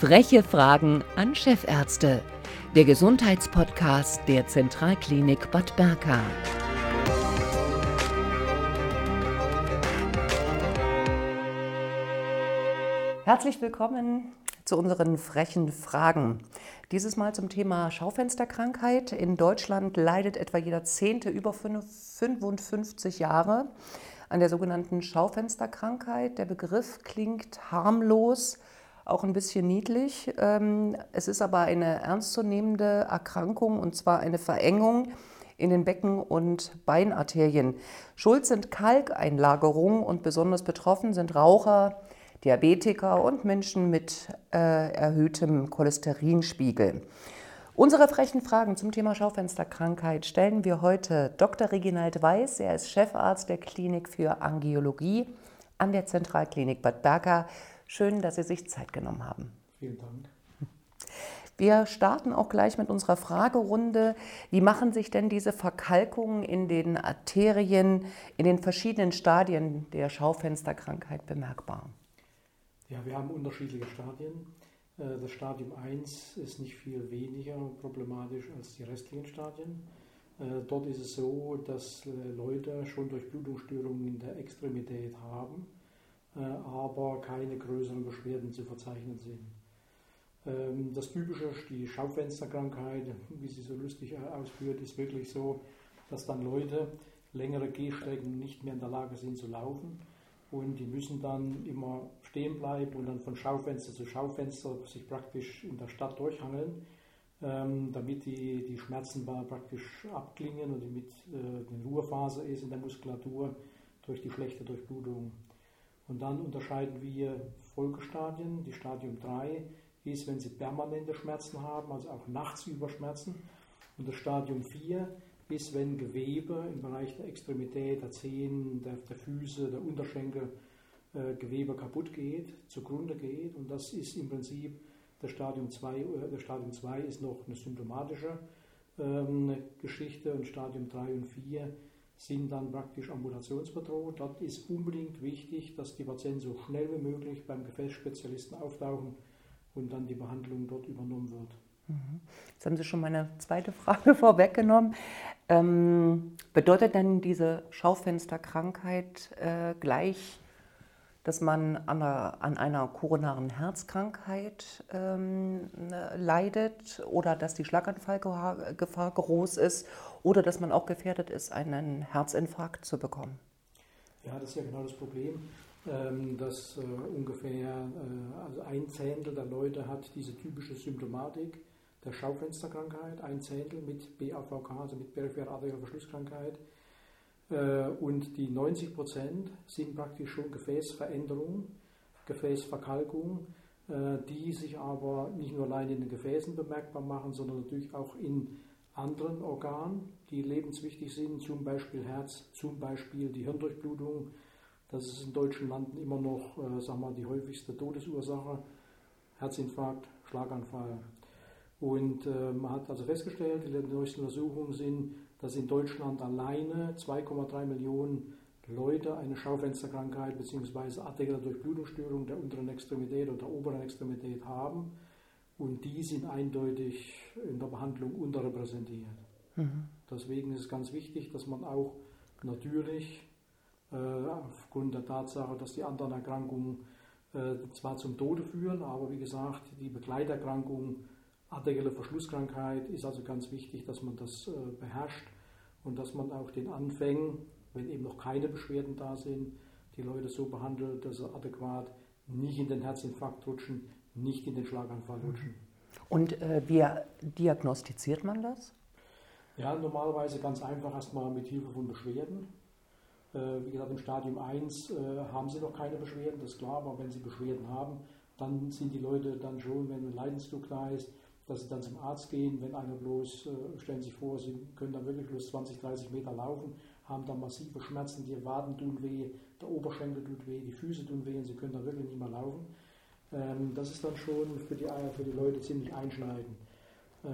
Freche Fragen an Chefärzte. Der Gesundheitspodcast der Zentralklinik Bad Berka. Herzlich willkommen zu unseren frechen Fragen. Dieses Mal zum Thema Schaufensterkrankheit. In Deutschland leidet etwa jeder Zehnte über 55 Jahre an der sogenannten Schaufensterkrankheit. Der Begriff klingt harmlos, auch ein bisschen niedlich. Ähm, es ist aber eine ernstzunehmende Erkrankung und zwar eine Verengung in den Becken- und Beinarterien. Schuld sind Kalkeinlagerungen und besonders betroffen sind Raucher, Diabetiker und Menschen mit äh, erhöhtem Cholesterinspiegel. Unsere frechen Fragen zum Thema Schaufensterkrankheit stellen wir heute Dr. Reginald Weiß. Er ist Chefarzt der Klinik für Angiologie an der Zentralklinik Bad Berka. Schön, dass Sie sich Zeit genommen haben. Vielen Dank. Wir starten auch gleich mit unserer Fragerunde. Wie machen sich denn diese Verkalkungen in den Arterien in den verschiedenen Stadien der Schaufensterkrankheit bemerkbar? Ja, wir haben unterschiedliche Stadien. Äh, das Stadium 1 ist nicht viel weniger problematisch als die restlichen Stadien. Äh, dort ist es so, dass äh, Leute schon durch Blutungsstörungen in der Extremität haben, aber keine größeren Beschwerden zu verzeichnen sind. Ähm, das Typische, die Schaufensterkrankheit, wie sie so lustig ausführt, ist wirklich so, dass dann Leute längere Gehstrecken nicht mehr in der Lage sind zu laufen und die müssen dann immer stehen bleiben und dann von Schaufenster zu Schaufenster sich praktisch in der Stadt durchhangeln, ähm, damit die, die Schmerzen praktisch abklingen und damit äh, eine Ruhephase ist in der Muskulatur durch die schlechte Durchblutung. Und dann unterscheiden wir Folgestadien. Die Stadium 3 ist, wenn sie permanente Schmerzen haben, also auch nachts über Schmerzen. Und das Stadium 4 bis wenn Gewebe im Bereich der Extremität, der Zehen, der, der Füße, der Unterschenkel äh, Gewebe kaputt geht, zugrunde geht. Und das ist im Prinzip das Stadium 2. Äh, das Stadium 2 ist noch eine symptomatische ähm, Geschichte und Stadium 3 und 4 sind dann praktisch ambulationsbedroht. Dort ist unbedingt wichtig, dass die Patienten so schnell wie möglich beim Gefäßspezialisten auftauchen und dann die Behandlung dort übernommen wird. Mhm. Jetzt haben Sie schon meine zweite Frage vorweggenommen. Ähm, bedeutet denn diese Schaufensterkrankheit äh, gleich, dass man an einer, an einer koronaren Herzkrankheit ähm, leidet oder dass die Schlaganfallgefahr groß ist oder dass man auch gefährdet ist, einen Herzinfarkt zu bekommen? Ja, das ist ja genau das Problem, ähm, dass äh, ungefähr äh, also ein Zehntel der Leute hat diese typische Symptomatik der Schaufensterkrankheit, ein Zehntel mit BAVK, also mit peripherer arterieller Verschlusskrankheit. Äh, und die 90 Prozent sind praktisch schon Gefäßveränderungen, Gefäßverkalkung, die sich aber nicht nur allein in den Gefäßen bemerkbar machen, sondern natürlich auch in anderen Organen, die lebenswichtig sind, zum Beispiel Herz, zum Beispiel die Hirndurchblutung. Das ist in deutschen Landen immer noch äh, sagen wir, die häufigste Todesursache. Herzinfarkt, Schlaganfall, und äh, man hat also festgestellt, die neuesten Untersuchungen sind, dass in Deutschland alleine 2,3 Millionen Leute eine Schaufensterkrankheit bzw. arterielle Durchblutungsstörung der unteren Extremität oder der oberen Extremität haben. Und die sind eindeutig in der Behandlung unterrepräsentiert. Mhm. Deswegen ist es ganz wichtig, dass man auch natürlich äh, aufgrund der Tatsache, dass die anderen Erkrankungen äh, zwar zum Tode führen, aber wie gesagt, die Begleiterkrankungen Arterielle Verschlusskrankheit ist also ganz wichtig, dass man das äh, beherrscht und dass man auch den Anfängen, wenn eben noch keine Beschwerden da sind, die Leute so behandelt, dass sie adäquat nicht in den Herzinfarkt rutschen, nicht in den Schlaganfall rutschen. Und äh, wie diagnostiziert man das? Ja, normalerweise ganz einfach erstmal mit Hilfe von Beschwerden. Äh, wie gesagt, im Stadium 1 äh, haben sie noch keine Beschwerden, das ist klar, aber wenn sie Beschwerden haben, dann sind die Leute dann schon, wenn ein Leidensdruck da ist, dass sie dann zum Arzt gehen, wenn einer bloß, äh, stellen Sie sich vor, Sie können dann wirklich bloß 20, 30 Meter laufen, haben dann massive Schmerzen, die Waden tun weh, der Oberschenkel tut weh, die Füße tun weh und Sie können dann wirklich nicht mehr laufen. Ähm, das ist dann schon für die, für die Leute ziemlich einschneidend. Äh, äh,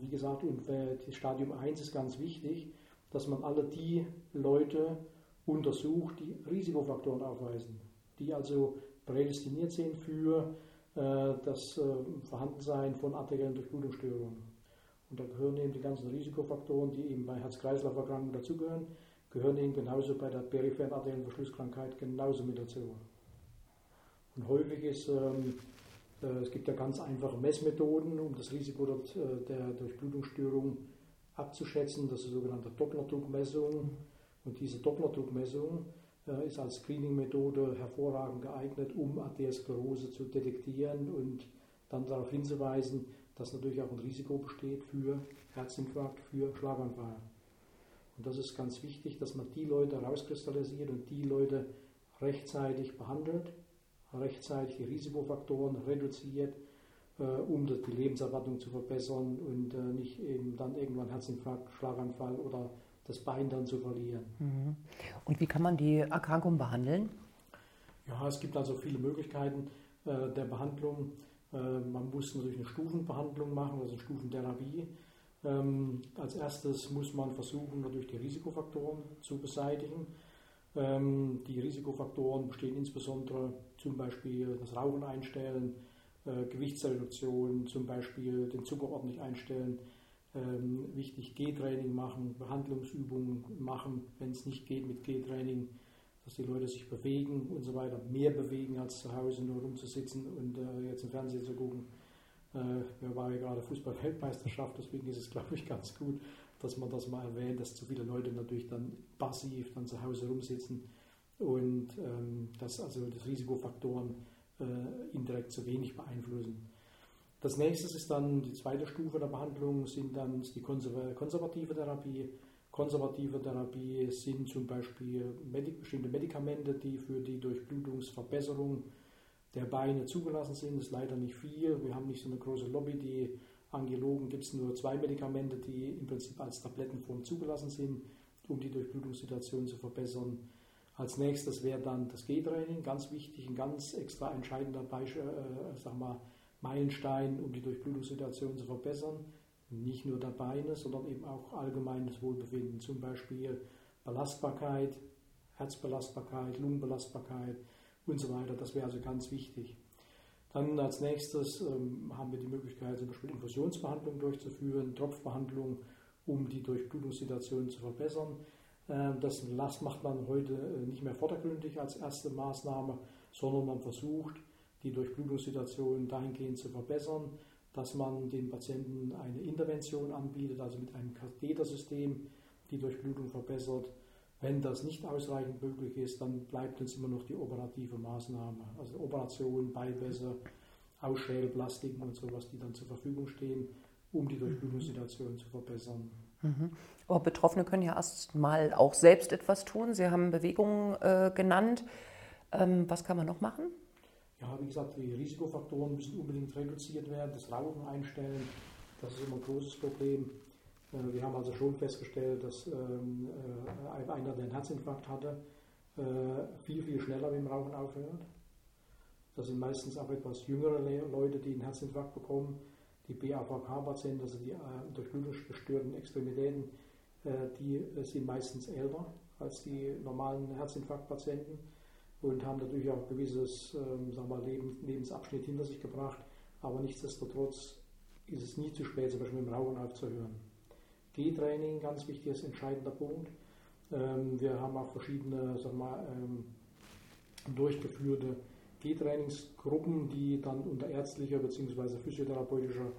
wie gesagt, und das Stadium 1 ist ganz wichtig, dass man alle die Leute untersucht, die Risikofaktoren aufweisen, die also prädestiniert sind für äh, das äh, Vorhandensein von arteriellen Durchblutungsstörungen. Und da gehören eben die ganzen Risikofaktoren, die eben bei Herz-Kreislauf-Erkrankungen dazugehören, gehören eben genauso bei der peripheren arteriellen Verschlusskrankheit genauso mit dazu. Und häufig ist, ähm, äh, es gibt ja ganz einfache Messmethoden, um das Risiko äh, der Durchblutungsstörung abzuschätzen. Das ist die sogenannte Dopplerdruckmessung. Und diese Dopplerdruckmessung äh, ist als Screening-Methode hervorragend geeignet, um Arteriosklerose zu detektieren und dann darauf hinzuweisen, dass natürlich auch ein Risiko besteht für Herzinfarkt, für Schlaganfall. Und das ist ganz wichtig, dass man die Leute rauskristallisiert und die Leute rechtzeitig behandelt, rechtzeitig die Risikofaktoren reduziert, äh, um die Lebenserwartung zu verbessern und äh, nicht eben dann irgendwann Herzinfarkt, Schlaganfall oder das Bein dann zu verlieren. Mhm. Und wie kann man die Erkrankung behandeln? Ja, es gibt also viele Möglichkeiten äh, der Behandlung. Äh, man muss natürlich eine Stufenbehandlung machen, also eine Stufentherapie. Ähm, als erstes muss man versuchen, natürlich die Risikofaktoren zu beseitigen. Ähm, die Risikofaktoren bestehen insbesondere zum Beispiel das Rauchen einstellen, äh, Gewichtsreduktion, zum Beispiel den Zucker ordentlich einstellen, ähm, wichtig G-Training machen, Behandlungsübungen machen, wenn es nicht geht mit G-Training, dass die Leute sich bewegen und so weiter, mehr bewegen als zu Hause nur rumzusitzen und äh, jetzt im Fernsehen zu gucken. Äh, wir waren ja gerade Fußball-Weltmeisterschaft, deswegen ist es, glaube ich, ganz gut, dass man das mal erwähnt, dass zu viele Leute natürlich dann passiv dann zu Hause rumsitzen und ähm, dass also das Risikofaktoren äh, indirekt zu wenig beeinflussen. Das nächste ist dann die zweite Stufe der Behandlung, sind dann die konservative Therapie. Konservative Therapie sind zum Beispiel Medik bestimmte Medikamente, die für die Durchblutungsverbesserung der Beine zugelassen sind. Das ist leider nicht viel. Wir haben nicht so eine große Lobby. Die Angiologen gibt es nur zwei Medikamente, die im Prinzip als Tablettenform zugelassen sind, um die Durchblutungssituation zu verbessern. Als nächstes wäre dann das G-Training, ganz wichtig, ein ganz extra entscheidender Beispiel, äh, sag mal, Meilenstein, um die Durchblutungssituation zu verbessern. Nicht nur der Beine, sondern eben auch allgemeines Wohlbefinden, zum Beispiel Belastbarkeit, Herzbelastbarkeit, Lungenbelastbarkeit und so weiter. Das wäre also ganz wichtig. Dann als nächstes ähm, haben wir die Möglichkeit, zum Beispiel Infusionsbehandlung durchzuführen, Tropfbehandlung, um die Durchblutungssituation zu verbessern. Ähm, das macht man heute äh, nicht mehr vordergründig als erste Maßnahme, sondern man versucht, die Durchblutungssituation dahingehend zu verbessern, dass man den Patienten eine Intervention anbietet, also mit einem Kathetersystem die Durchblutung verbessert. Wenn das nicht ausreichend möglich ist, dann bleibt uns immer noch die operative Maßnahme, also Operation, Beiwässer, Ausschädelplastiken und sowas, die dann zur Verfügung stehen, um die Durchblutungssituation zu verbessern. Mhm. Aber Betroffene können ja erst mal auch selbst etwas tun. Sie haben Bewegungen äh, genannt. Ähm, was kann man noch machen? Ja, wie gesagt, die Risikofaktoren müssen unbedingt reduziert werden, das Rauchen einstellen, das ist immer ein großes Problem. Äh, wir haben also schon festgestellt, dass ähm, äh, einer, der einen Herzinfarkt hatte, äh, viel, viel schneller mit dem Rauchen aufhört. Das sind meistens auch etwas jüngere Leute, die einen Herzinfarkt bekommen. Die BAVK-Patienten, also die durchblutungsgestörten Extremitäten, die sind meistens älter als die normalen Herzinfarktpatienten und haben natürlich auch ein gewisses ähm, sagen wir, Leben, Lebensabschnitt hinter sich gebracht. Aber nichtsdestotrotz ist es nie zu spät, zum Beispiel mit dem Rauchen aufzuhören. G-Training, ganz wichtiges, entscheidender Punkt. Ähm, wir haben auch verschiedene sagen wir, ähm, durchgeführte G-Trainingsgruppen, die dann unter ärztlicher bzw. physiotherapeutischer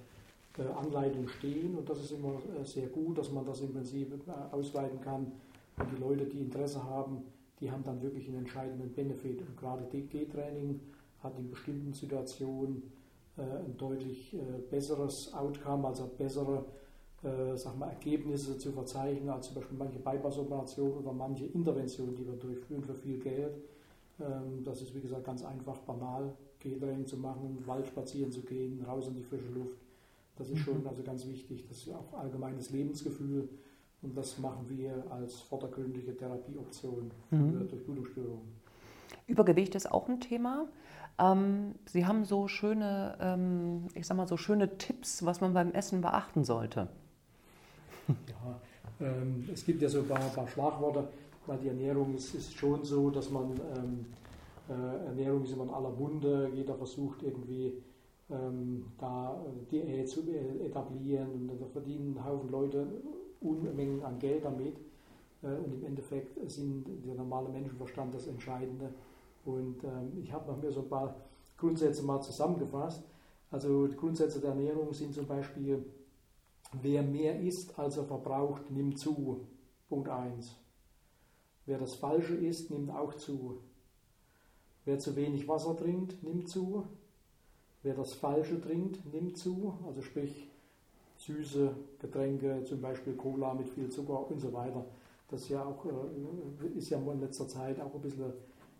äh, Anleitung stehen. Und das ist immer äh, sehr gut, dass man das im Prinzip äh, ausweiten kann. Und die Leute, die Interesse haben, die haben dann wirklich einen entscheidenden Benefit. Und gerade DG-Training hat in bestimmten Situationen ein deutlich besseres Outcome, also bessere äh, sag mal, Ergebnisse zu verzeichnen, als zum Beispiel manche Bypass-Operationen oder manche Interventionen, die wir durchführen für viel Geld. Ähm, das ist, wie gesagt, ganz einfach, banal, G-Training zu machen, Wald spazieren zu gehen, raus in die frische Luft. Das ist schon mhm. also ganz wichtig. Das ist auch allgemeines Lebensgefühl und das machen wir als vordergründige Therapieoption für mhm. Durchblutungsstörungen. Übergewicht ist auch ein Thema. Ähm, Sie haben so schöne, ähm, ich sag mal, so schöne Tipps, was man beim Essen beachten sollte. Ja, ähm, es gibt ja so ein paar, paar Schlagworte, weil die Ernährung ist, ist schon so, dass man, ähm, äh, Ernährung ist immer in aller Munde, jeder versucht irgendwie ähm, da Diät zu etablieren und da verdienen Haufen Leute Unmengen an Geld damit. Äh, und im Endeffekt sind der normale Menschenverstand das Entscheidende. Und ähm, ich habe noch mir so ein paar Grundsätze mal zusammengefasst. Also die Grundsätze der Ernährung sind zum Beispiel, wer mehr isst, als er verbraucht, nimmt zu. Punkt 1. Wer das Falsche isst, nimmt auch zu. Wer zu wenig Wasser trinkt, nimmt zu. Wer das Falsche trinkt, nimmt zu. Also sprich süße Getränke, zum Beispiel Cola mit viel Zucker und so weiter. Das ja auch, äh, ist ja in letzter Zeit auch ein bisschen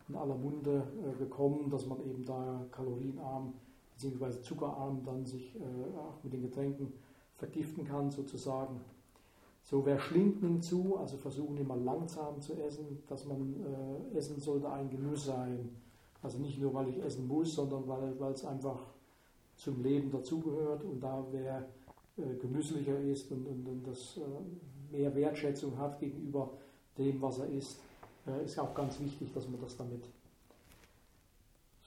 in aller Munde äh, gekommen, dass man eben da kalorienarm bzw. zuckerarm dann sich äh, auch mit den Getränken vergiften kann sozusagen. So, wer schlingt nimmt zu, also versuchen immer langsam zu essen, dass man äh, essen sollte ein Genuss sein. Also nicht nur, weil ich essen muss, sondern weil, es einfach zum Leben dazugehört und da wer äh, genüsslicher ist und, und, und das äh, mehr Wertschätzung hat gegenüber dem, was er isst, äh, ist auch ganz wichtig, dass man das damit.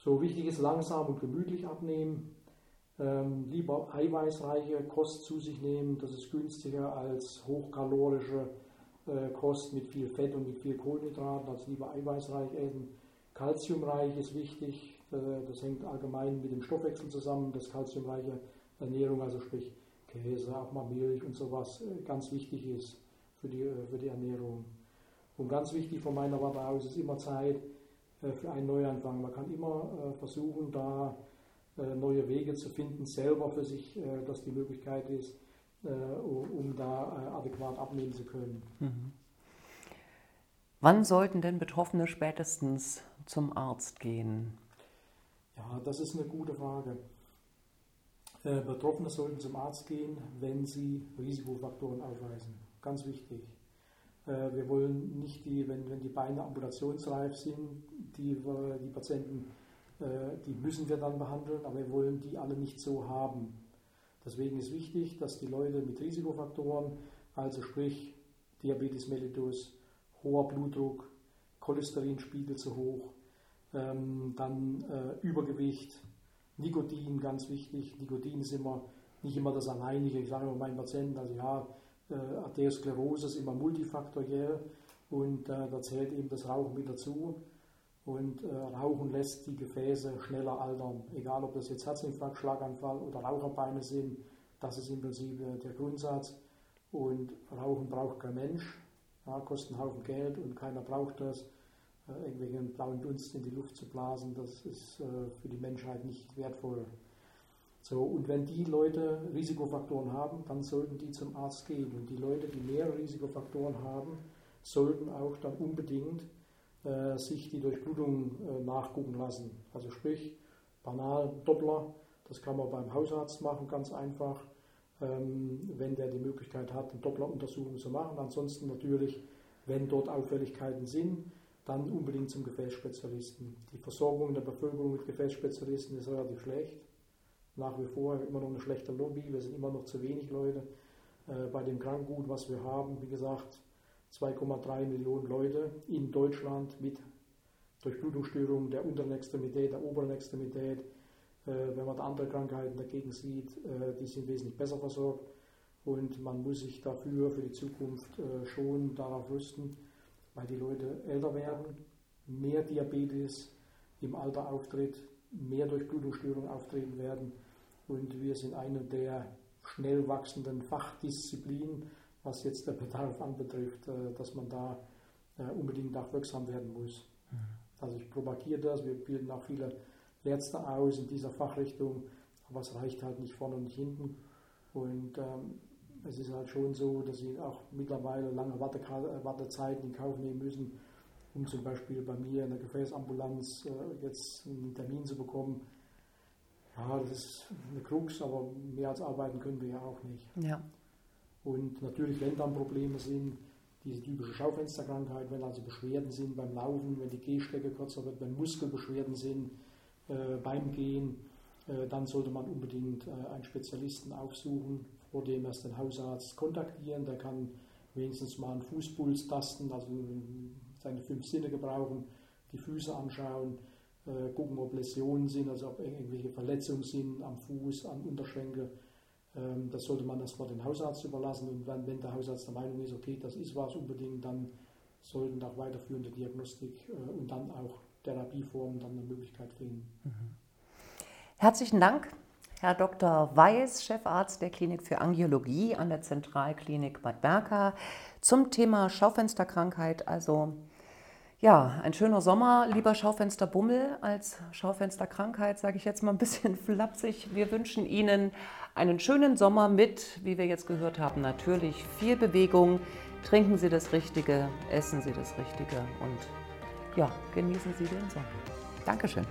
So wichtig ist langsam und gemütlich abnehmen. Ähm, lieber eiweißreiche Kost zu sich nehmen, das ist günstiger als hochkalorische äh, Kost mit viel Fett und mit viel Kohlenhydraten, also lieber eiweißreich essen. Kalziumreich ist wichtig, äh, das hängt allgemein mit dem Stoffwechsel zusammen, dass kalziumreiche Ernährung, also sprich Käse, auch mal Milch und sowas, äh, ganz wichtig ist für die, äh, für die Ernährung. Und ganz wichtig von meiner Warte aus ist immer Zeit äh, für einen Neuanfang. Man kann immer versuchen, da neue Wege zu finden, selber für sich, dass die Möglichkeit ist, um da adäquat abnehmen zu können. Mhm. Wann sollten denn Betroffene spätestens zum Arzt gehen? Ja, das ist eine gute Frage. Äh, Betroffene sollten zum Arzt gehen, wenn sie Risikofaktoren aufweisen. Ganz wichtig. Äh, wir wollen nicht die, wenn, wenn die Beine ambulationsreif sind, die, die Patienten, äh, die müssen wir dann behandeln, aber wir wollen die alle nicht so haben. Deswegen ist wichtig, dass die Leute mit Risikofaktoren, also sprich Diabetes mellitus, hoher Blutdruck, Cholesterinspiegel zu hoch, ähm, dann Übergewicht, Nikotin, ganz wichtig. Nikotin ist immer nicht immer das Alleinige. Ich sage immer meinen Patienten, also ja, äh, Arteriosklerose ist immer multifaktoriell und äh, da zählt eben das Rauchen mit dazu. Und äh, Rauchen lässt die Gefäße schneller altern. Egal, ob das jetzt Herzinfarkt, Schlaganfall oder Raucherbeine sind, das ist im Prinzip äh, der Grundsatz. Und Rauchen braucht kein Mensch, ja, kostet einen Haufen Geld und keiner braucht das. Äh, irgendwelchen blauen Dunst in die Luft zu blasen, das ist äh, für die Menschheit nicht wertvoll. So, und wenn die Leute Risikofaktoren haben, dann sollten die zum Arzt gehen. Und die Leute, die mehrere Risikofaktoren haben, sollten auch dann unbedingt äh, sich die Durchblutung äh, nachgucken lassen. Also sprich, banal Doppler, das kann man beim Hausarzt machen, ganz einfach, ähm, wenn der die Möglichkeit hat, eine Doppleruntersuchung zu machen. Ansonsten natürlich, wenn dort Auffälligkeiten sind, dann unbedingt zum Gefäßspezialisten. Die Versorgung der Bevölkerung mit Gefäßspezialisten ist relativ schlecht. Nach wie vor immer noch eine schlechte Lobby, wir sind immer noch zu wenig Leute. Äh, bei dem Krankgut, was wir haben, wie gesagt, 2,3 Millionen Leute in Deutschland mit Durchblutungsstörungen der unteren Extremität, der oberen Extremität. Äh, wenn man da andere Krankheiten dagegen sieht, äh, die sind wesentlich besser versorgt. Und man muss sich dafür für die Zukunft schon darauf rüsten, weil die Leute älter werden, mehr Diabetes im Alter auftritt, mehr Durchblutungsstörungen auftreten werden und wir sind eine der schnell wachsenden Fachdisziplinen, was jetzt der Bedarf anbetrifft, äh, dass man da äh, unbedingt auch wirksam werden muss. Mhm. Also ich propagiere das, wir bilden auch viele Ärzte aus in dieser Fachrichtung, aber es reicht halt nicht vorne und nicht hinten. Und ähm, es ist halt schon so, dass sie auch mittlerweile lange Wartezeiten in Kauf nehmen müssen, um zum Beispiel bei mir in der Gefäßambulanz äh, jetzt einen Termin zu bekommen. Ja, das ist eine Krux, aber mehr als arbeiten können wir ja auch nicht. Ja. Und natürlich, wenn dann Probleme sind, diese typische Schaufensterkrankheit, wenn also Beschwerden sind beim Laufen, wenn die Gehstrecke kürzer wird, wenn Muskelbeschwerden sind äh, beim Gehen, äh, dann sollte man unbedingt äh, einen Spezialisten aufsuchen, vor dem erst den Hausarzt kontaktieren. Der kann wenigstens mal einen Fußpuls tasten, also seine fünf Sinne gebrauchen, die Füße anschauen, äh, gucken, ob Läsionen sind, also ob irgendwelche Verletzungen sind am Fuß, am Unterschenkel. Ähm, das sollte man erstmal den Hausarzt überlassen und wenn, wenn der Hausarzt der Meinung ist, okay, das ist was unbedingt, dann sollten auch weiterführende Diagnostik äh, und dann auch Therapieformen dann eine Möglichkeit finden. Mhm. Herzlichen Dank, Herr Dr. Weiß, Chefarzt der Klinik für Angiologie an der Zentralklinik Bad Berka, zum Thema Schaufensterkrankheit. Also ja, ein schöner Sommer, lieber Schaufensterbummel als Schaufensterkrankheit, sage ich jetzt mal ein bisschen flapsig. Wir wünschen Ihnen einen schönen Sommer mit, wie wir jetzt gehört haben, natürlich viel Bewegung. Trinken Sie das Richtige, essen Sie das Richtige und ja, genießen Sie den Sommer. Dankeschön.